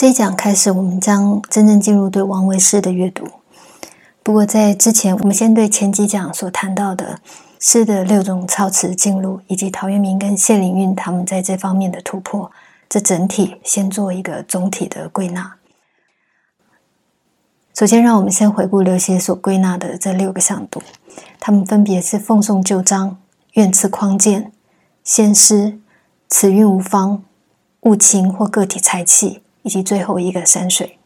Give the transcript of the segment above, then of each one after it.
这一讲开始，我们将真正进入对王维诗的阅读。不过在之前，我们先对前几讲所谈到的诗的六种操词进路，以及陶渊明跟谢灵运他们在这方面的突破，这整体先做一个总体的归纳。首先，让我们先回顾刘勰所归纳的这六个向度，他们分别是奉送旧章、怨刺匡谏、先师、词韵无方、物情或个体才气。以及最后一个山水，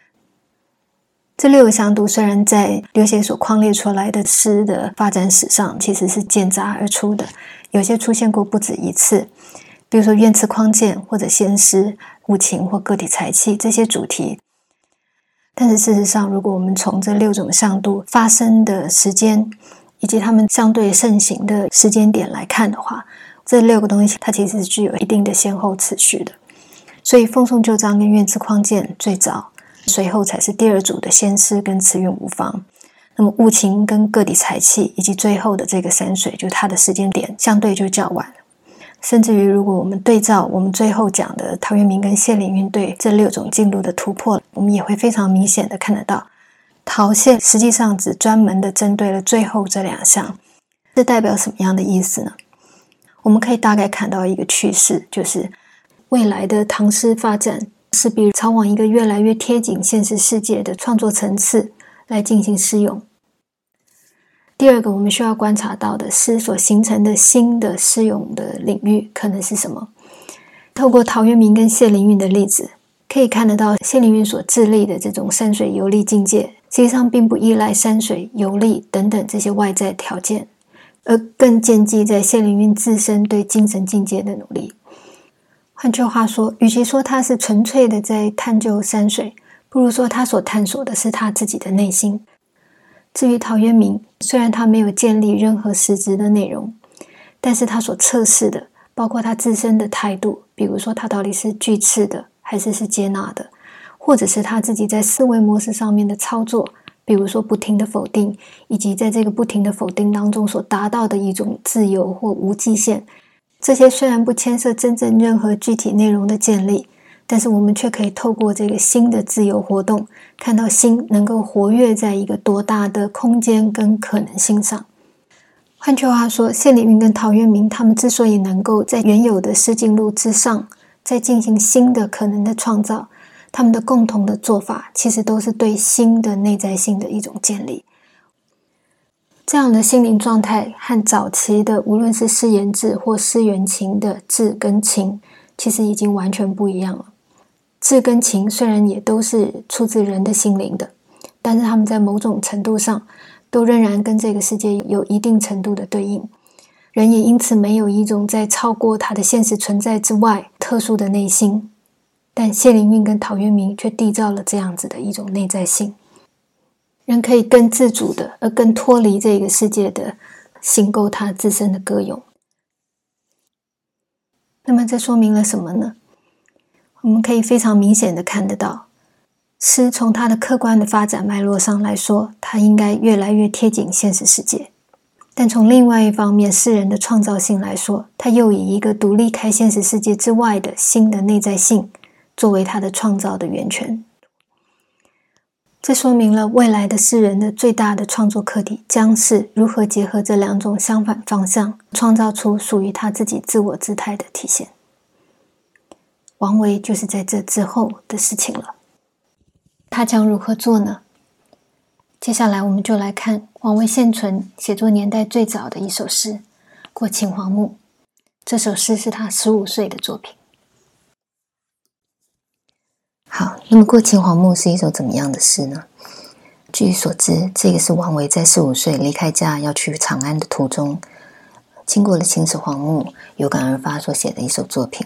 这六个向度虽然在刘勰所框列出来的诗的发展史上其实是间杂而出的，有些出现过不止一次，比如说怨词匡谏或者先师无情或个体才气这些主题。但是事实上，如果我们从这六种向度发生的时间以及它们相对盛行的时间点来看的话，这六个东西它其实是具有一定的先后次序的。所以，奉送旧章跟怨词匡谏最早，随后才是第二组的先师跟词韵无方。那么，物情跟个体才气，以及最后的这个山水，就它的时间点相对就较晚。甚至于，如果我们对照我们最后讲的陶渊明跟谢灵运对这六种进度的突破，我们也会非常明显的看得到，陶谢实际上只专门的针对了最后这两项。这代表什么样的意思呢？我们可以大概看到一个趋势，就是。未来的唐诗发展势必朝往一个越来越贴近现实世界的创作层次来进行诗咏。第二个，我们需要观察到的诗所形成的新的诗咏的领域可能是什么？透过陶渊明跟谢灵运的例子，可以看得到谢灵运所致力的这种山水游历境界，实际上并不依赖山水游历等等这些外在条件，而更建基在谢灵运自身对精神境界的努力。换句话说，与其说他是纯粹的在探究山水，不如说他所探索的是他自己的内心。至于陶渊明，虽然他没有建立任何实质的内容，但是他所测试的，包括他自身的态度，比如说他到底是拒斥的，还是是接纳的，或者是他自己在思维模式上面的操作，比如说不停的否定，以及在这个不停的否定当中所达到的一种自由或无极限。这些虽然不牵涉真正任何具体内容的建立，但是我们却可以透过这个新的自由活动，看到心能够活跃在一个多大的空间跟可能性上。换句话说，谢灵运跟陶渊明他们之所以能够在原有的诗境路之上，再进行新的可能的创造，他们的共同的做法，其实都是对新的内在性的一种建立。这样的心灵状态和早期的无论是诗言志或诗缘情的志跟情，其实已经完全不一样了。志跟情虽然也都是出自人的心灵的，但是他们在某种程度上都仍然跟这个世界有一定程度的对应。人也因此没有一种在超过他的现实存在之外特殊的内心，但谢灵运跟陶渊明却缔造了这样子的一种内在性。人可以更自主的，而更脱离这个世界的，行构他自身的歌咏。那么这说明了什么呢？我们可以非常明显的看得到，诗从它的客观的发展脉络上来说，它应该越来越贴近现实世界；但从另外一方面，诗人的创造性来说，它又以一个独立开现实世界之外的新的内在性，作为他的创造的源泉。这说明了未来的诗人的最大的创作课题将是如何结合这两种相反方向，创造出属于他自己自我姿态的体现。王维就是在这之后的事情了。他将如何做呢？接下来我们就来看王维现存写作年代最早的一首诗《过秦皇墓》。这首诗是他十五岁的作品。好，那么《过秦皇墓》是一首怎么样的诗呢？据所知，这个是王维在十五岁离开家要去长安的途中，经过了秦始皇墓，有感而发所写的一首作品。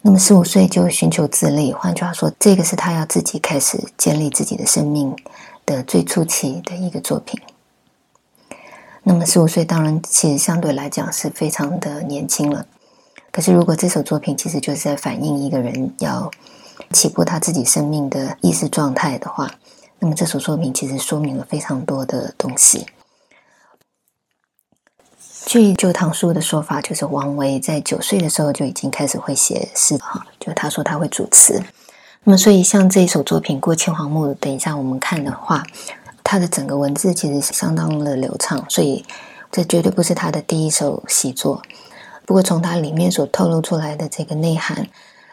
那么十五岁就寻求自立，换句话说，这个是他要自己开始建立自己的生命的最初期的一个作品。那么十五岁当然其实相对来讲是非常的年轻了，可是如果这首作品其实就是在反映一个人要。起步他自己生命的意识状态的话，那么这首作品其实说明了非常多的东西。据《旧唐书》的说法，就是王维在九岁的时候就已经开始会写诗哈，就他说他会组词。那么，所以像这一首作品《过千黄木》，等一下我们看的话，它的整个文字其实相当的流畅，所以这绝对不是他的第一首习作。不过，从它里面所透露出来的这个内涵，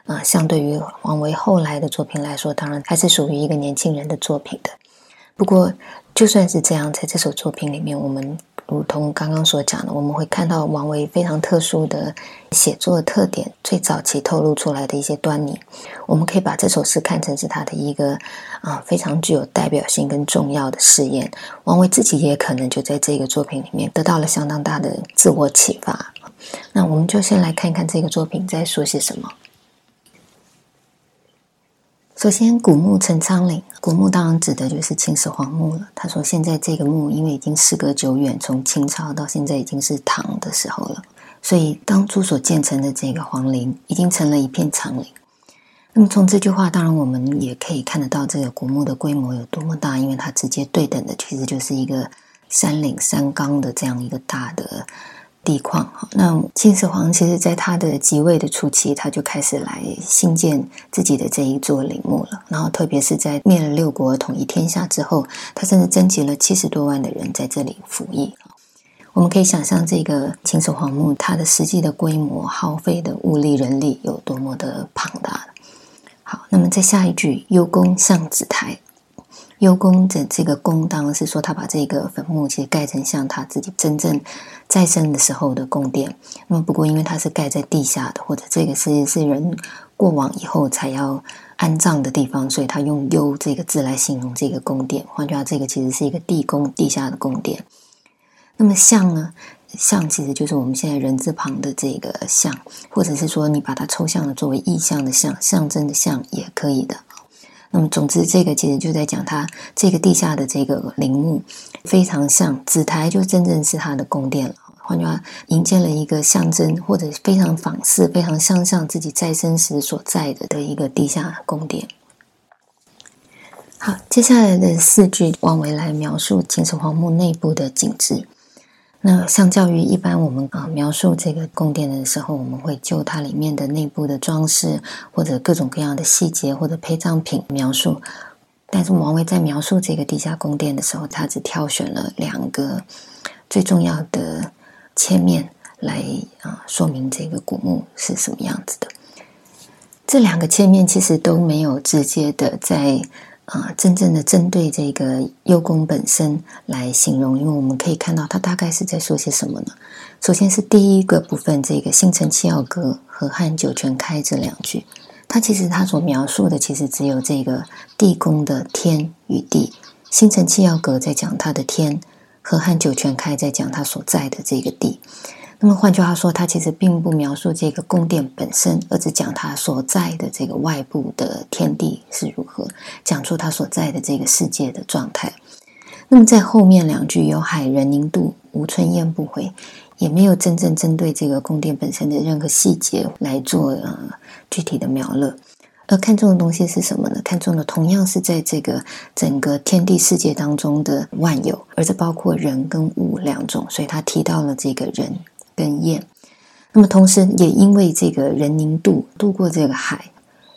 啊，相对于王维后来的作品来说，当然还是属于一个年轻人的作品的。不过，就算是这样，在这首作品里面，我们。如同刚刚所讲的，我们会看到王维非常特殊的写作特点，最早期透露出来的一些端倪。我们可以把这首诗看成是他的一个啊非常具有代表性跟重要的试验。王维自己也可能就在这个作品里面得到了相当大的自我启发。那我们就先来看看这个作品在说些什么。首先，古墓成苍岭。古墓当然指的就是秦始皇墓了。他说，现在这个墓因为已经时隔久远，从清朝到现在已经是唐的时候了，所以当初所建成的这个皇陵已经成了一片苍岭。那么从这句话，当然我们也可以看得到这个古墓的规模有多么大，因为它直接对等的其实就是一个山岭山冈的这样一个大的。地矿哈，那秦始皇其实在他的即位的初期，他就开始来兴建自己的这一座陵墓了。然后，特别是在灭了六国、统一天下之后，他甚至征集了七十多万的人在这里服役。我们可以想象，这个秦始皇墓它的实际的规模、耗费的物力、人力有多么的庞大。好，那么在下一句“幽宫象子台”。幽宫的这个宫，当然是说他把这个坟墓其实盖成像他自己真正在生的时候的宫殿。那么不过，因为它是盖在地下的，或者这个是是人过往以后才要安葬的地方，所以他用“幽”这个字来形容这个宫殿。换句话，这个其实是一个地宫、地下的宫殿。那么像呢？像其实就是我们现在人字旁的这个像，或者是说你把它抽象的作为意象的象、象征的象也可以的。那么，总之，这个其实就在讲他这个地下的这个陵墓，非常像紫台，就真正是他的宫殿了。换句话，营建了一个象征或者非常仿似、非常相像自己在生时所在的的一个地下宫殿。好，接下来的四句，王维来描述秦始皇墓内部的景致。那相较于一般我们啊描述这个宫殿的时候，我们会就它里面的内部的装饰或者各种各样的细节或者陪葬品描述。但是王维在描述这个地下宫殿的时候，他只挑选了两个最重要的切面来啊说明这个古墓是什么样子的。这两个切面其实都没有直接的在。啊，真正的针对这个幽宫本身来形容，因为我们可以看到它大概是在说些什么呢？首先是第一个部分，这个“星辰七曜阁，和汉九泉开”这两句，它其实它所描述的其实只有这个地宫的天与地，“星辰七曜阁”在讲它的天，“河汉九泉开”在讲它所在的这个地。那么换句话说，它其实并不描述这个宫殿本身，而只讲它所在的这个外部的天地是如何，讲出它所在的这个世界的状态。那么在后面两句“有海人凝渡，无春雁不回”，也没有真正针对这个宫殿本身的任何细节来做呃具体的描勒。而看重的东西是什么呢？看重的同样是在这个整个天地世界当中的万有，而这包括人跟物两种，所以他提到了这个人。跟雁，那么同时也因为这个人凝渡渡过这个海，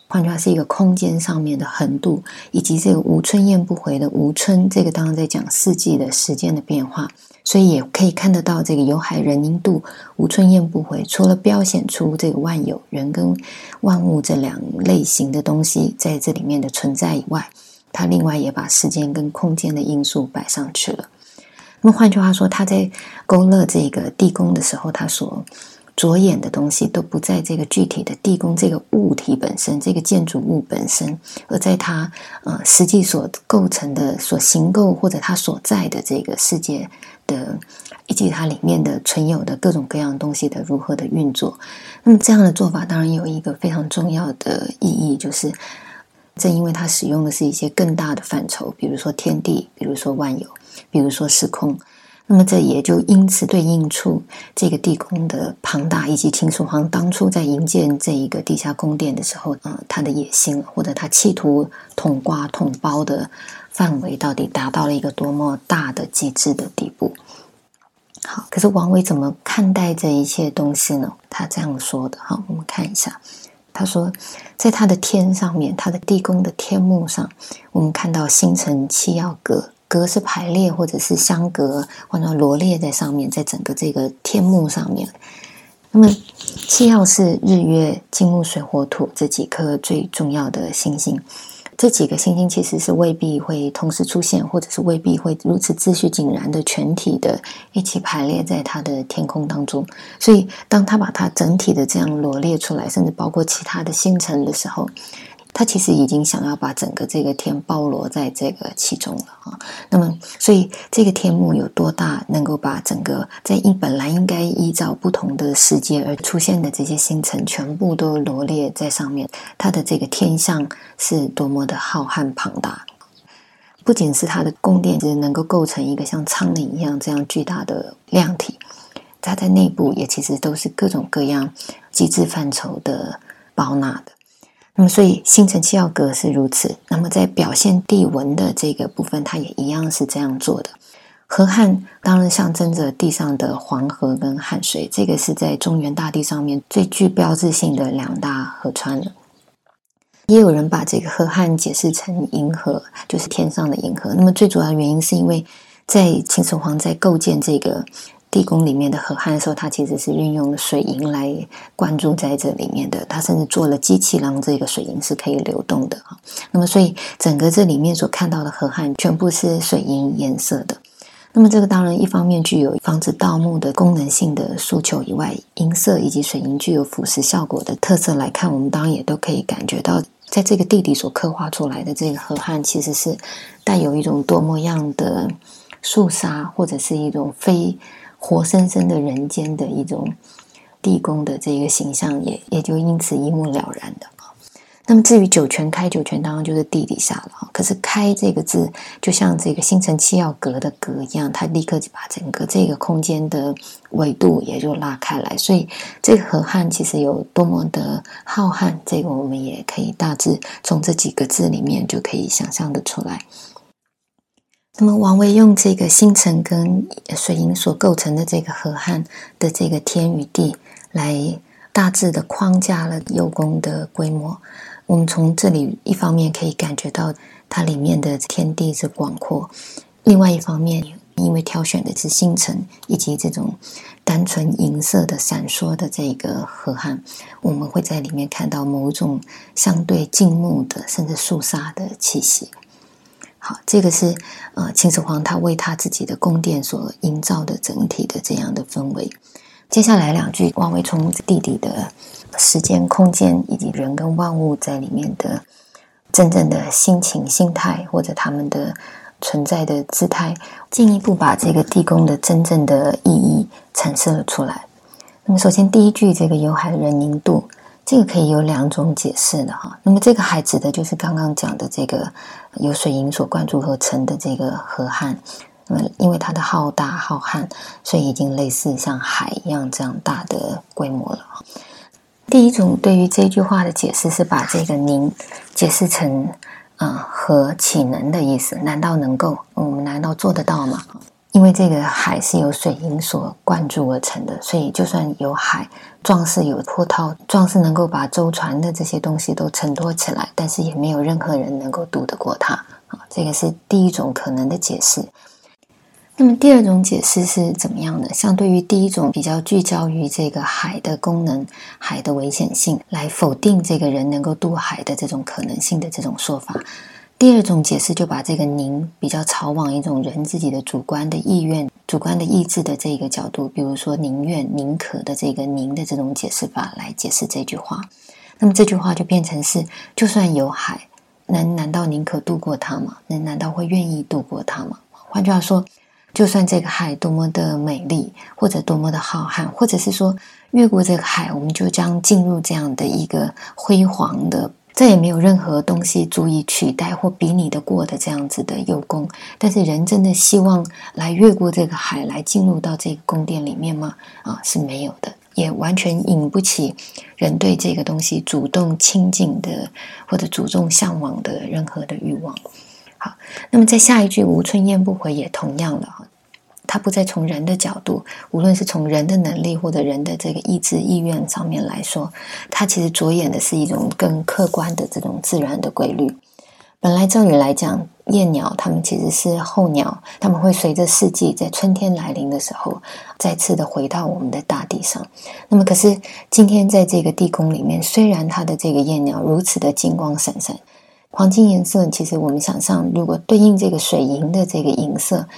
换句话是一个空间上面的横渡，以及这个无春雁不回的无春，这个当然在讲四季的时间的变化，所以也可以看得到这个有海人凝渡，无春雁不回，除了标显出这个万有人跟万物这两类型的东西在这里面的存在以外，它另外也把时间跟空间的因素摆上去了。那么换句话说，他在勾勒这个地宫的时候，他所着眼的东西都不在这个具体的地宫这个物体本身，这个建筑物本身，而在它呃实际所构成的、所形构或者它所在的这个世界的，以及它里面的存有的各种各样东西的如何的运作。那么这样的做法当然有一个非常重要的意义，就是正因为它使用的是一些更大的范畴，比如说天地，比如说万有。比如说时空，那么这也就因此对应出这个地宫的庞大，以及秦始皇当初在营建这一个地下宫殿的时候，呃，他的野心或者他企图统瓜统包的范围到底达到了一个多么大的极致的地步。好，可是王维怎么看待这一切东西呢？他这样说的，好，我们看一下。他说，在他的天上面，他的地宫的天幕上，我们看到星辰七曜阁，格是排列或者是相隔，或者罗列在上面，在整个这个天幕上面。那么七曜是日月金木水火土这几颗最重要的星星。这几个星星其实是未必会同时出现，或者是未必会如此秩序井然的全体的一起排列在它的天空当中。所以，当他把它整体的这样罗列出来，甚至包括其他的星辰的时候。他其实已经想要把整个这个天包罗在这个其中了啊。那么，所以这个天幕有多大，能够把整个在应本来应该依照不同的时节而出现的这些星辰全部都罗列在上面？它的这个天象是多么的浩瀚庞大！不仅是它的宫殿，是能够构成一个像苍岭一样这样巨大的量体，它在内部也其实都是各种各样机制范畴的包纳的。那么，所以星辰七曜阁是如此。那么，在表现地文的这个部分，它也一样是这样做的。河汉当然象征着地上的黄河跟汉水，这个是在中原大地上面最具标志性的两大河川了。也有人把这个河汉解释成银河，就是天上的银河。那么，最主要的原因是因为在秦始皇在构建这个。地宫里面的河汉的时候，它其实是运用了水银来灌注在这里面的。它甚至做了机器，让这个水银是可以流动的哈。那么，所以整个这里面所看到的河汉全部是水银颜色的。那么，这个当然一方面具有防止盗墓的功能性的诉求以外，银色以及水银具有腐蚀效果的特色来看，我们当然也都可以感觉到，在这个地底所刻画出来的这个河汉，其实是带有一种多么样的肃杀，或者是一种非。活生生的人间的一种地宫的这个形象，也也就因此一目了然的啊。那么至于九泉开，九泉当然就是地底下了。可是“开”这个字，就像这个星辰七曜阁的“阁”一样，它立刻就把整个这个空间的纬度也就拉开来。所以这个河汉其实有多么的浩瀚，这个我们也可以大致从这几个字里面就可以想象的出来。那么，王维用这个星辰跟水银所构成的这个河汉的这个天与地，来大致的框架了幽宫的规模。我们从这里一方面可以感觉到它里面的天地之广阔，另外一方面，因为挑选的是星辰以及这种单纯银色的闪烁的这个河汉，我们会在里面看到某种相对静穆的，甚至肃杀的气息。好，这个是呃秦始皇他为他自己的宫殿所营造的整体的这样的氛围。接下来两句，王维从地底的时间、空间以及人跟万物在里面的真正的心情、心态，或者他们的存在的姿态，进一步把这个地宫的真正的意义阐释了出来。那么，首先第一句，这个有海人凝度。这个可以有两种解释的哈。那么这个海指的就是刚刚讲的这个由水银所灌注而成的这个河汉。那么因为它的浩大浩瀚，所以已经类似像海一样这样大的规模了。第一种对于这句话的解释是把这个“凝”解释成啊和岂能的意思？难道能够？我们难道做得到吗？因为这个海是由水银所灌注而成的，所以就算有海，壮士有波涛，壮士能够把舟船的这些东西都承托起来，但是也没有任何人能够渡得过它。啊，这个是第一种可能的解释。那么第二种解释是怎么样的？相对于第一种比较聚焦于这个海的功能、海的危险性，来否定这个人能够渡海的这种可能性的这种说法。第二种解释就把这个“宁”比较朝往一种人自己的主观的意愿、主观的意志的这个角度，比如说“宁愿”“宁可”的这个“宁”的这种解释法来解释这句话。那么这句话就变成是：就算有海，能难道宁可渡过它吗？能难道会愿意渡过它吗？换句话说，就算这个海多么的美丽，或者多么的浩瀚，或者是说越过这个海，我们就将进入这样的一个辉煌的。再也没有任何东西足以取代或比拟得过的这样子的幼宫，但是人真的希望来越过这个海来进入到这个宫殿里面吗？啊，是没有的，也完全引不起人对这个东西主动亲近的或者主动向往的任何的欲望。好，那么在下一句“吴春燕不回”也同样了哈。他不再从人的角度，无论是从人的能力或者人的这个意志意愿上面来说，他其实着眼的是一种更客观的这种自然的规律。本来照理来讲，燕鸟它们其实是候鸟，它们会随着四季，在春天来临的时候，再次的回到我们的大地上。那么，可是今天在这个地宫里面，虽然它的这个燕鸟如此的金光闪闪，黄金颜色，其实我们想象，如果对应这个水银的这个银色，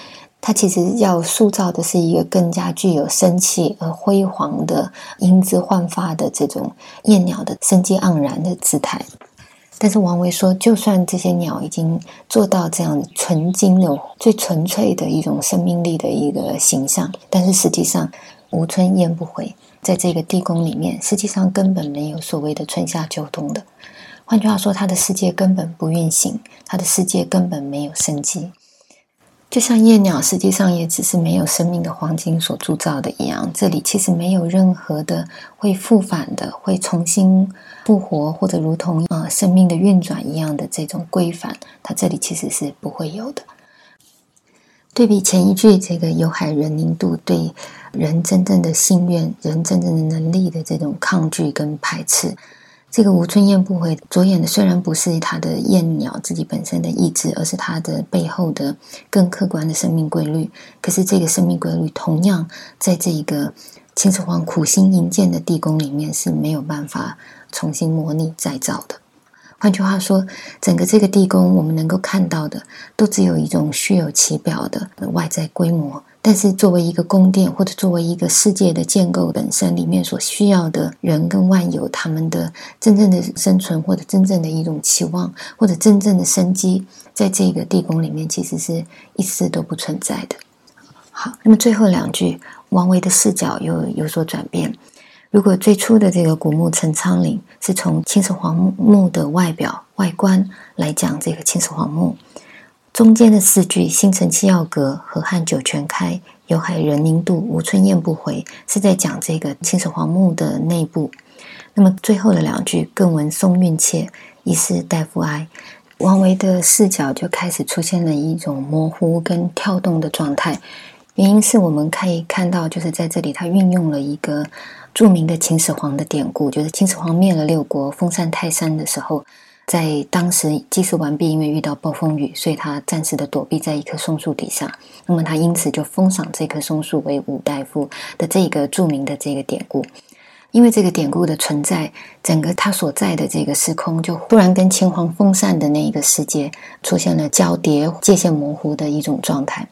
它其实要塑造的是一个更加具有生气而辉煌的英姿焕发的这种燕鸟的生机盎然的姿态。但是王维说，就算这些鸟已经做到这样纯金的、最纯粹的一种生命力的一个形象，但是实际上无春燕不回，在这个地宫里面，实际上根本没有所谓的春夏秋冬的。换句话说，他的世界根本不运行，他的世界根本没有生机。就像夜鸟实际上也只是没有生命的黄金所铸造的一样，这里其实没有任何的会复返的、会重新复活或者如同呃生命的运转一样的这种规范，它这里其实是不会有的。对比前一句这个有海人凝度对人真正的心愿、人真正的能力的这种抗拒跟排斥。这个吴春燕不回，着眼的虽然不是它的燕鸟自己本身的意志，而是它的背后的更客观的生命规律。可是这个生命规律，同样在这一个秦始皇苦心营建的地宫里面是没有办法重新模拟再造的。换句话说，整个这个地宫，我们能够看到的，都只有一种虚有其表的外在规模。但是，作为一个宫殿，或者作为一个世界的建构本身里面所需要的人跟万有，他们的真正的生存，或者真正的一种期望，或者真正的生机，在这个地宫里面，其实是一丝都不存在的。好，那么最后两句，王维的视角又有所转变。如果最初的这个古墓陈仓岭是从秦始皇墓的外表外观来讲，这个秦始皇墓。中间的四句“星辰七曜阁，河汉九泉开，有海人凝渡，无春雁不回”，是在讲这个秦始皇墓的内部。那么最后的两句“更闻松韵切，疑是大夫哀”，王维的视角就开始出现了一种模糊跟跳动的状态。原因是我们可以看到，就是在这里他运用了一个著名的秦始皇的典故，就是秦始皇灭了六国，封禅泰山的时候。在当时祭祀完毕，因为遇到暴风雨，所以他暂时的躲避在一棵松树底下。那么他因此就封赏这棵松树为五代夫的这个著名的这个典故。因为这个典故的存在，整个他所在的这个时空就忽然跟秦皇封禅的那一个世界出现了交叠、界限模糊的一种状态。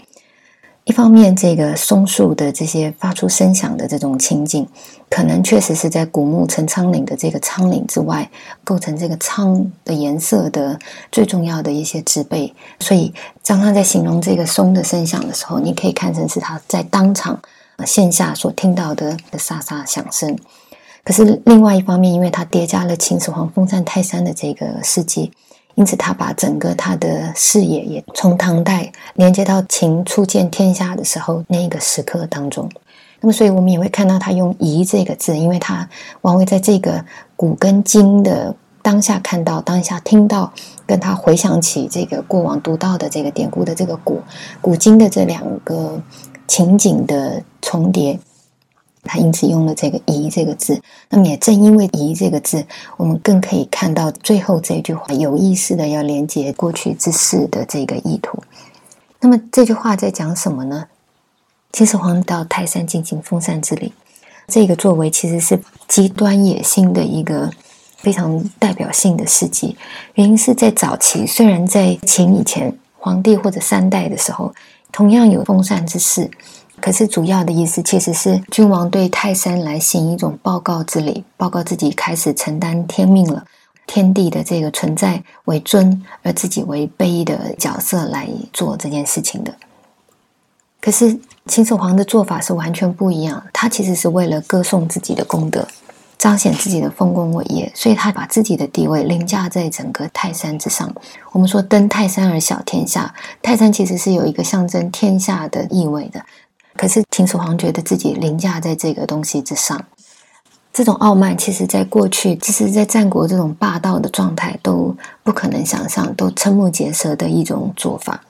一方面，这个松树的这些发出声响的这种情景，可能确实是在古墓陈仓岭的这个仓岭之外，构成这个仓的颜色的最重要的一些植被。所以，当他在形容这个松的声响的时候，你可以看成是他在当场线下所听到的的沙沙响声。可是，另外一方面，因为它叠加了秦始皇封禅泰山的这个事迹。因此，他把整个他的视野也从唐代连接到秦初见天下的时候那一个时刻当中。那么，所以我们也会看到他用“疑”这个字，因为他王维在这个古跟今的当下看到、当下听到，跟他回想起这个过往读到的这个典故的这个古古今的这两个情景的重叠。他因此用了这个“疑”这个字，那么也正因为“疑”这个字，我们更可以看到最后这句话有意识的要连接过去之事的这个意图。那么这句话在讲什么呢？秦始皇到泰山进行封禅之礼，这个作为其实是极端野心的一个非常代表性的事迹。原因是在早期，虽然在秦以前皇帝或者三代的时候，同样有封禅之事。可是主要的意思其实是君王对泰山来行一种报告之礼，报告自己开始承担天命了，天地的这个存在为尊，而自己为卑的角色来做这件事情的。可是秦始皇的做法是完全不一样，他其实是为了歌颂自己的功德，彰显自己的丰功伟业，所以他把自己的地位凌驾在整个泰山之上。我们说登泰山而小天下，泰山其实是有一个象征天下的意味的。可是秦始皇觉得自己凌驾在这个东西之上，这种傲慢，其实在过去，其实在战国这种霸道的状态都不可能想象，都瞠目结舌的一种做法。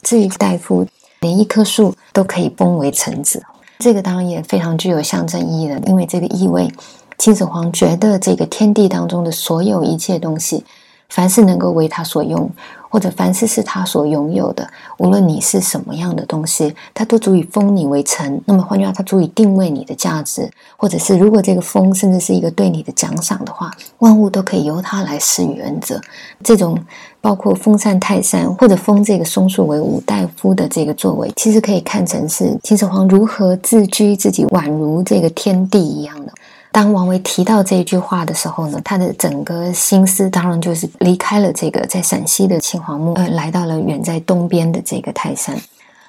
至于大夫，连一棵树都可以崩为臣子。这个当然也非常具有象征意义的，因为这个意味，秦始皇觉得这个天地当中的所有一切东西。凡是能够为他所用，或者凡事是他所拥有的，无论你是什么样的东西，他都足以封你为臣。那么换句话，他足以定位你的价值，或者是如果这个封甚至是一个对你的奖赏的话，万物都可以由他来施予恩泽。这种包括封禅泰山，或者封这个松树为五大夫的这个作为，其实可以看成是秦始皇如何自居自己，宛如这个天地一样的。当王维提到这一句话的时候呢，他的整个心思当然就是离开了这个在陕西的秦皇墓，呃，来到了远在东边的这个泰山。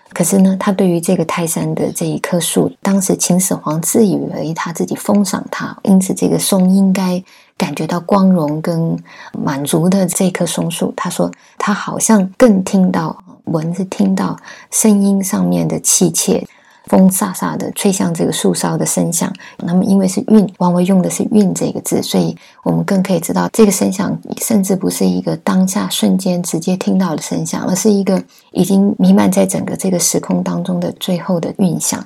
可是呢，他对于这个泰山的这一棵树，当时秦始皇自以为他自己封赏他，因此这个松应该感觉到光荣跟满足的这棵松树，他说他好像更听到闻是听到声音上面的气切。风飒飒的吹向这个树梢的声响，那么因为是韵，王维用的是韵这个字，所以我们更可以知道这个声响甚至不是一个当下瞬间直接听到的声响，而是一个已经弥漫在整个这个时空当中的最后的韵响。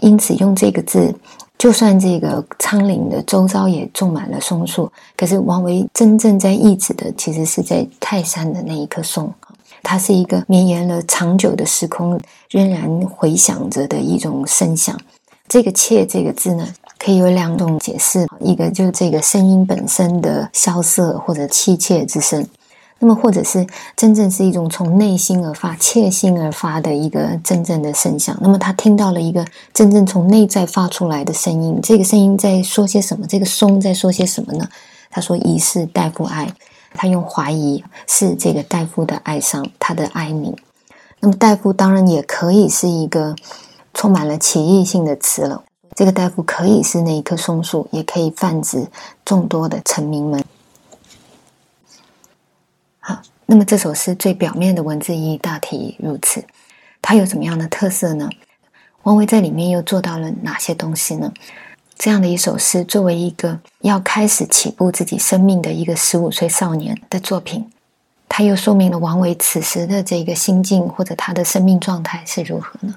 因此用这个字，就算这个苍岭的周遭也种满了松树，可是王维真正在意指的，其实是在泰山的那一棵松。它是一个绵延了长久的时空，仍然回响着的一种声响。这个“切”这个字呢，可以有两种解释：一个就是这个声音本身的萧瑟或者凄切之声；那么或者是真正是一种从内心而发、切心而发的一个真正的声响。那么他听到了一个真正从内在发出来的声音，这个声音在说些什么？这个松在说些什么呢？他说：“疑是大夫哀。”他用怀疑是这个大夫的哀伤，他的哀鸣。那么大夫当然也可以是一个充满了歧义性的词了。这个大夫可以是那一棵松树，也可以泛指众多的臣民们。好，那么这首诗最表面的文字意义大体如此。它有什么样的特色呢？王维在里面又做到了哪些东西呢？这样的一首诗，作为一个要开始起步自己生命的一个十五岁少年的作品，它又说明了王维此时的这个心境或者他的生命状态是如何呢？